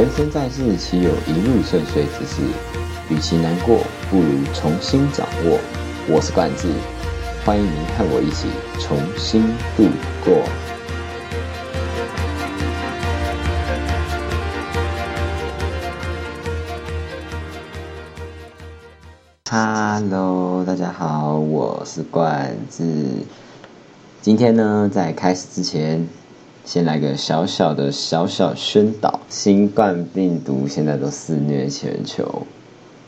人生在世，岂有一路顺遂之事？与其难过，不如重新掌握。我是冠志，欢迎您和我一起重新度过。Hello，大家好，我是冠志。今天呢，在开始之前，先来个小小的小小宣导：新冠病毒现在都肆虐全球，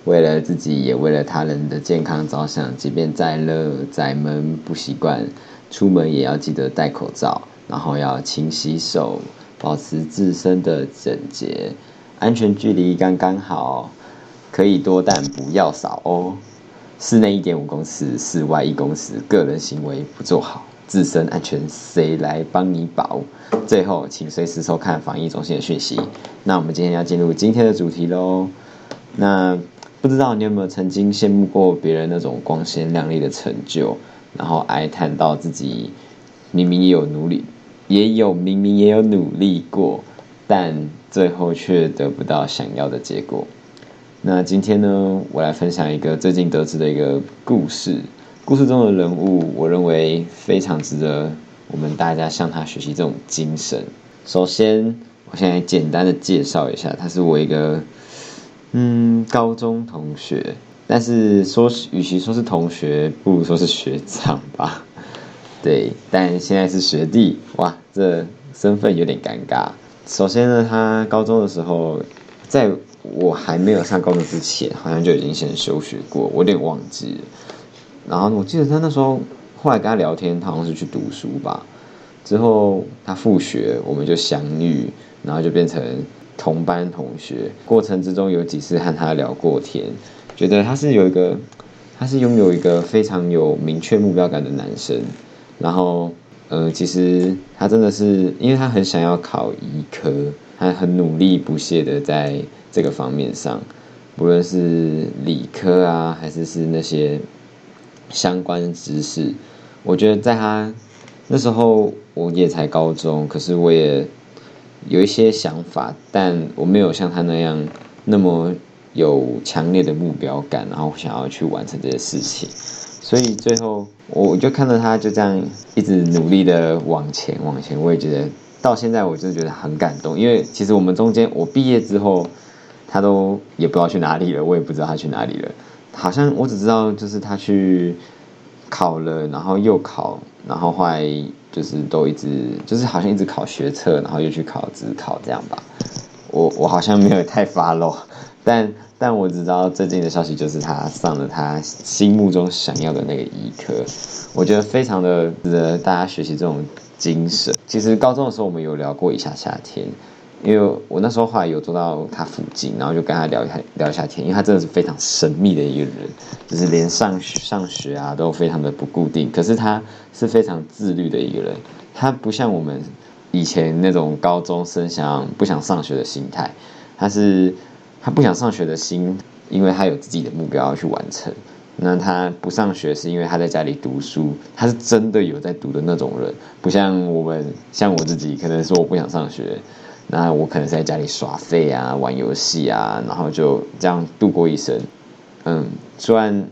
为了自己也为了他人的健康着想，即便再热再闷不习惯，出门也要记得戴口罩，然后要勤洗手，保持自身的整洁，安全距离刚刚好。可以多，但不要少哦。室内一点五公尺，室外一公尺。个人行为不做好，自身安全谁来帮你保？最后，请随时收看防疫中心的讯息。那我们今天要进入今天的主题喽。那不知道你有没有曾经羡慕过别人那种光鲜亮丽的成就，然后哀叹到自己明明也有努力，也有明明也有努力过，但最后却得不到想要的结果。那今天呢，我来分享一个最近得知的一个故事。故事中的人物，我认为非常值得我们大家向他学习这种精神。首先，我现在简单的介绍一下，他是我一个嗯高中同学，但是说与其说是同学，不如说是学长吧。对，但现在是学弟，哇，这身份有点尴尬。首先呢，他高中的时候在。我还没有上高中之前，好像就已经先休学过，我有点忘记了。然后我记得他那时候，后来跟他聊天，他好像是去读书吧。之后他复学，我们就相遇，然后就变成同班同学。过程之中有几次和他聊过天，觉得他是有一个，他是拥有一个非常有明确目标感的男生。然后，呃，其实他真的是，因为他很想要考医科，他很努力不懈的在。这个方面上，不论是理科啊，还是是那些相关知识，我觉得在他那时候我也才高中，可是我也有一些想法，但我没有像他那样那么有强烈的目标感，然后想要去完成这些事情，所以最后我就看到他就这样一直努力的往前往前，我也觉得到现在我就觉得很感动，因为其实我们中间我毕业之后。他都也不知道去哪里了，我也不知道他去哪里了。好像我只知道就是他去考了，然后又考，然后后来就是都一直就是好像一直考学测，然后又去考职考这样吧。我我好像没有太 follow，但但我只知道最近的消息就是他上了他心目中想要的那个医科，我觉得非常的值得大家学习这种精神。其实高中的时候我们有聊过一下夏天。因为我那时候后来有坐到他附近，然后就跟他聊一下聊一下天，因为他真的是非常神秘的一个人，就是连上上学啊都非常的不固定，可是他是非常自律的一个人，他不像我们以前那种高中生想不想上学的心态，他是他不想上学的心，因为他有自己的目标要去完成，那他不上学是因为他在家里读书，他是真的有在读的那种人，不像我们像我自己可能说我不想上学。那我可能在家里耍废啊，玩游戏啊，然后就这样度过一生。嗯，虽然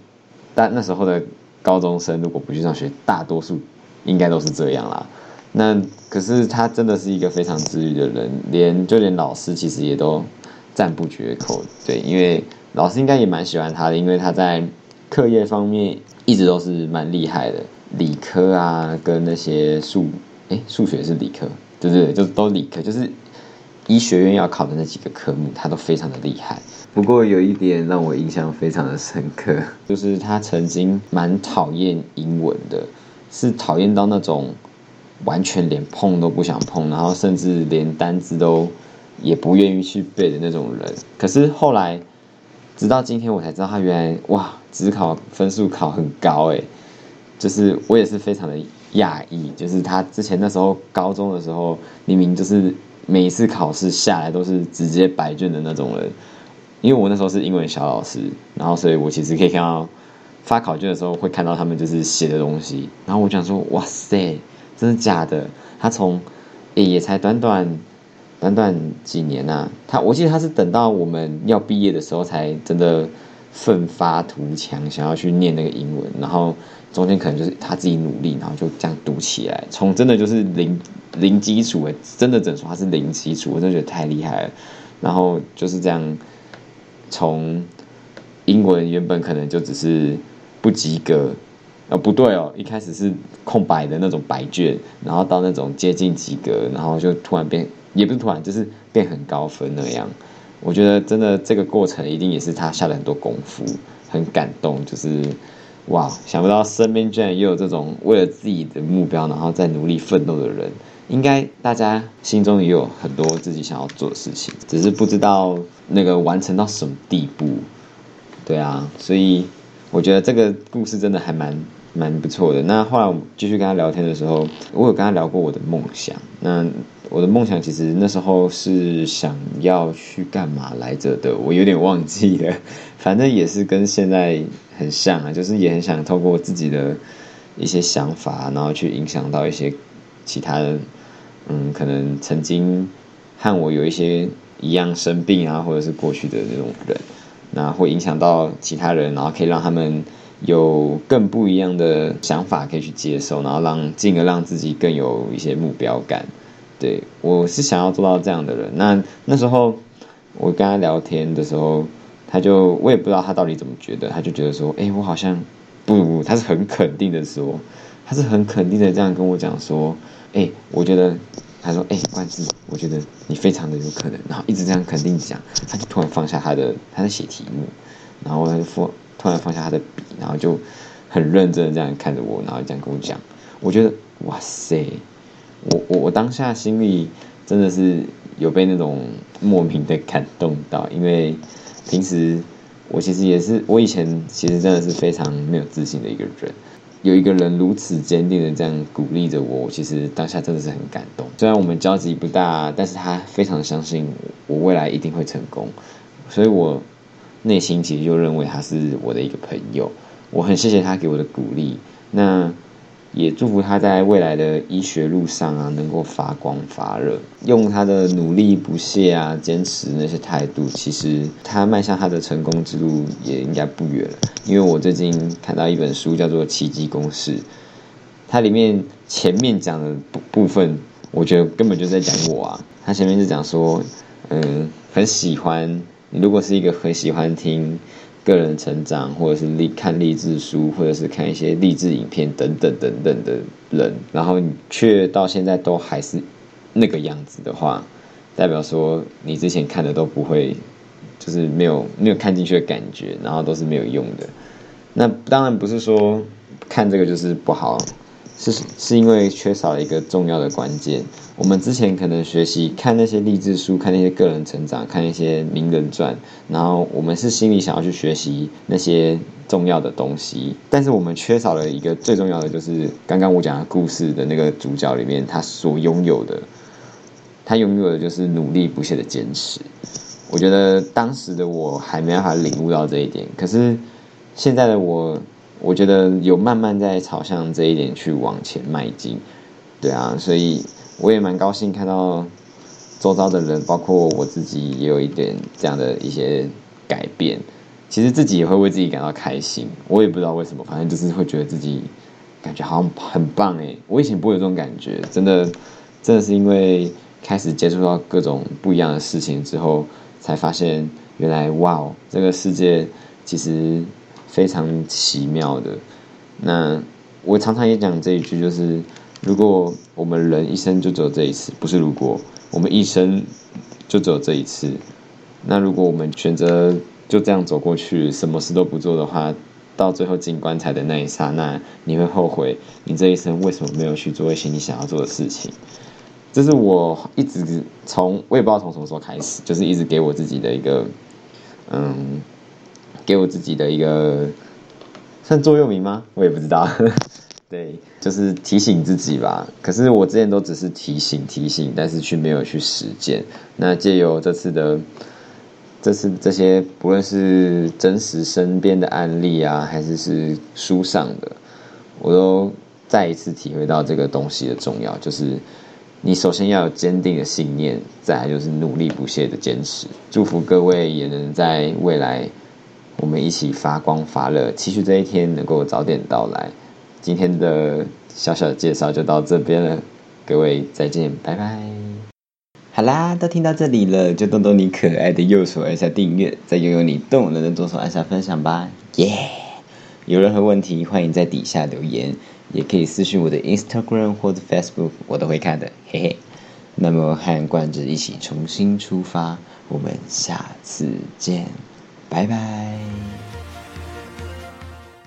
但那时候的高中生如果不去上学，大多数应该都是这样啦。那可是他真的是一个非常自律的人，连就连老师其实也都赞不绝口。对，因为老师应该也蛮喜欢他的，因为他在课业方面一直都是蛮厉害的，理科啊跟那些数，哎，数学是理科，对对对，就都理科，就是。医学院要考的那几个科目，他都非常的厉害。不过有一点让我印象非常的深刻，就是他曾经蛮讨厌英文的，是讨厌到那种完全连碰都不想碰，然后甚至连单字都也不愿意去背的那种人。可是后来，直到今天我才知道，他原来哇，只考分数考很高诶，就是我也是非常的讶异，就是他之前那时候高中的时候，明明就是。每一次考试下来都是直接白卷的那种人，因为我那时候是英文小老师，然后所以我其实可以看到发考卷的时候会看到他们就是写的东西，然后我讲说哇塞，真的假的？他从也才短短短短几年呐，他我记得他是等到我们要毕业的时候才真的奋发图强，想要去念那个英文，然后中间可能就是他自己努力，然后就这样读起来，从真的就是零零基础诶，真的整说他是零基础，我真的觉得太厉害了。然后就是这样，从英文原本可能就只是不及格，呃不对哦，一开始是空白的那种白卷，然后到那种接近及格，然后就突然变。也不是突然，就是变很高分那样。我觉得真的这个过程一定也是他下了很多功夫，很感动。就是哇，想不到身边居然也有这种为了自己的目标然后在努力奋斗的人。应该大家心中也有很多自己想要做的事情，只是不知道那个完成到什么地步。对啊，所以我觉得这个故事真的还蛮蛮不错的。那后来我们继续跟他聊天的时候，我有跟他聊过我的梦想。那我的梦想其实那时候是想要去干嘛来着的，我有点忘记了。反正也是跟现在很像啊，就是也很想透过自己的一些想法，然后去影响到一些其他的，嗯，可能曾经和我有一些一样生病啊，或者是过去的那种人，那会影响到其他人，然后可以让他们有更不一样的想法可以去接受，然后让进而让自己更有一些目标感。对，我是想要做到这样的人。那那时候我跟他聊天的时候，他就我也不知道他到底怎么觉得，他就觉得说，哎，我好像不，他是很肯定的说，他是很肯定的这样跟我讲说，哎，我觉得，他说，哎，冠志，我觉得你非常的有可能，然后一直这样肯定讲，他就突然放下他的他在写题目，然后他就放突然放下他的笔，然后就很认真的这样看着我，然后这样跟我讲，我觉得，哇塞。我我我当下心里真的是有被那种莫名的感动到，因为平时我其实也是，我以前其实真的是非常没有自信的一个人，有一个人如此坚定的这样鼓励着我，我其实当下真的是很感动。虽然我们交集不大，但是他非常相信我未来一定会成功，所以我内心其实就认为他是我的一个朋友，我很谢谢他给我的鼓励。那。也祝福他在未来的医学路上啊，能够发光发热。用他的努力不懈啊，坚持那些态度，其实他迈向他的成功之路也应该不远了。因为我最近看到一本书，叫做《奇迹公式》，它里面前面讲的部部分，我觉得根本就在讲我啊。他前面是讲说，嗯，很喜欢你，如果是一个很喜欢听。个人成长，或者是励看励志书，或者是看一些励志影片等等等等的人，然后你却到现在都还是那个样子的话，代表说你之前看的都不会，就是没有没有看进去的感觉，然后都是没有用的。那当然不是说看这个就是不好。是是因为缺少了一个重要的关键。我们之前可能学习看那些励志书，看那些个人成长，看那些名人传，然后我们是心里想要去学习那些重要的东西，但是我们缺少了一个最重要的，就是刚刚我讲的故事的那个主角里面他所拥有的，他拥有的就是努力不懈的坚持。我觉得当时的我还没办法领悟到这一点，可是现在的我。我觉得有慢慢在朝向这一点去往前迈进，对啊，所以我也蛮高兴看到周遭的人，包括我自己也有一点这样的一些改变。其实自己也会为自己感到开心，我也不知道为什么，反正就是会觉得自己感觉好像很棒诶。我以前不会有这种感觉，真的，真的是因为开始接触到各种不一样的事情之后，才发现原来哇哦，这个世界其实。非常奇妙的，那我常常也讲这一句，就是如果我们人一生就只有这一次，不是如果我们一生就只有这一次，那如果我们选择就这样走过去，什么事都不做的话，到最后进棺材的那一刹那，你会后悔你这一生为什么没有去做一些你想要做的事情。这是我一直从我也不知道从什么时候开始，就是一直给我自己的一个嗯。给我自己的一个算座右铭吗？我也不知道。对，就是提醒自己吧。可是我之前都只是提醒提醒，但是却没有去实践。那借由这次的这次这些，不论是真实身边的案例啊，还是是书上的，我都再一次体会到这个东西的重要。就是你首先要有坚定的信念，再来就是努力不懈的坚持。祝福各位也能在未来，我们一起发光发热，期许这一天能够早点到来。今天的小小的介绍就到这边了，各位再见，拜拜。好啦，都听到这里了，就动动你可爱的右手按下订阅，再拥有你动人的左手按下分享吧，耶！有任何问题，欢迎在底下留言，也可以私信我的 Instagram 或者 Facebook，我都会看的，嘿嘿。那么和冠子一起重新出发，我们下次见，拜拜。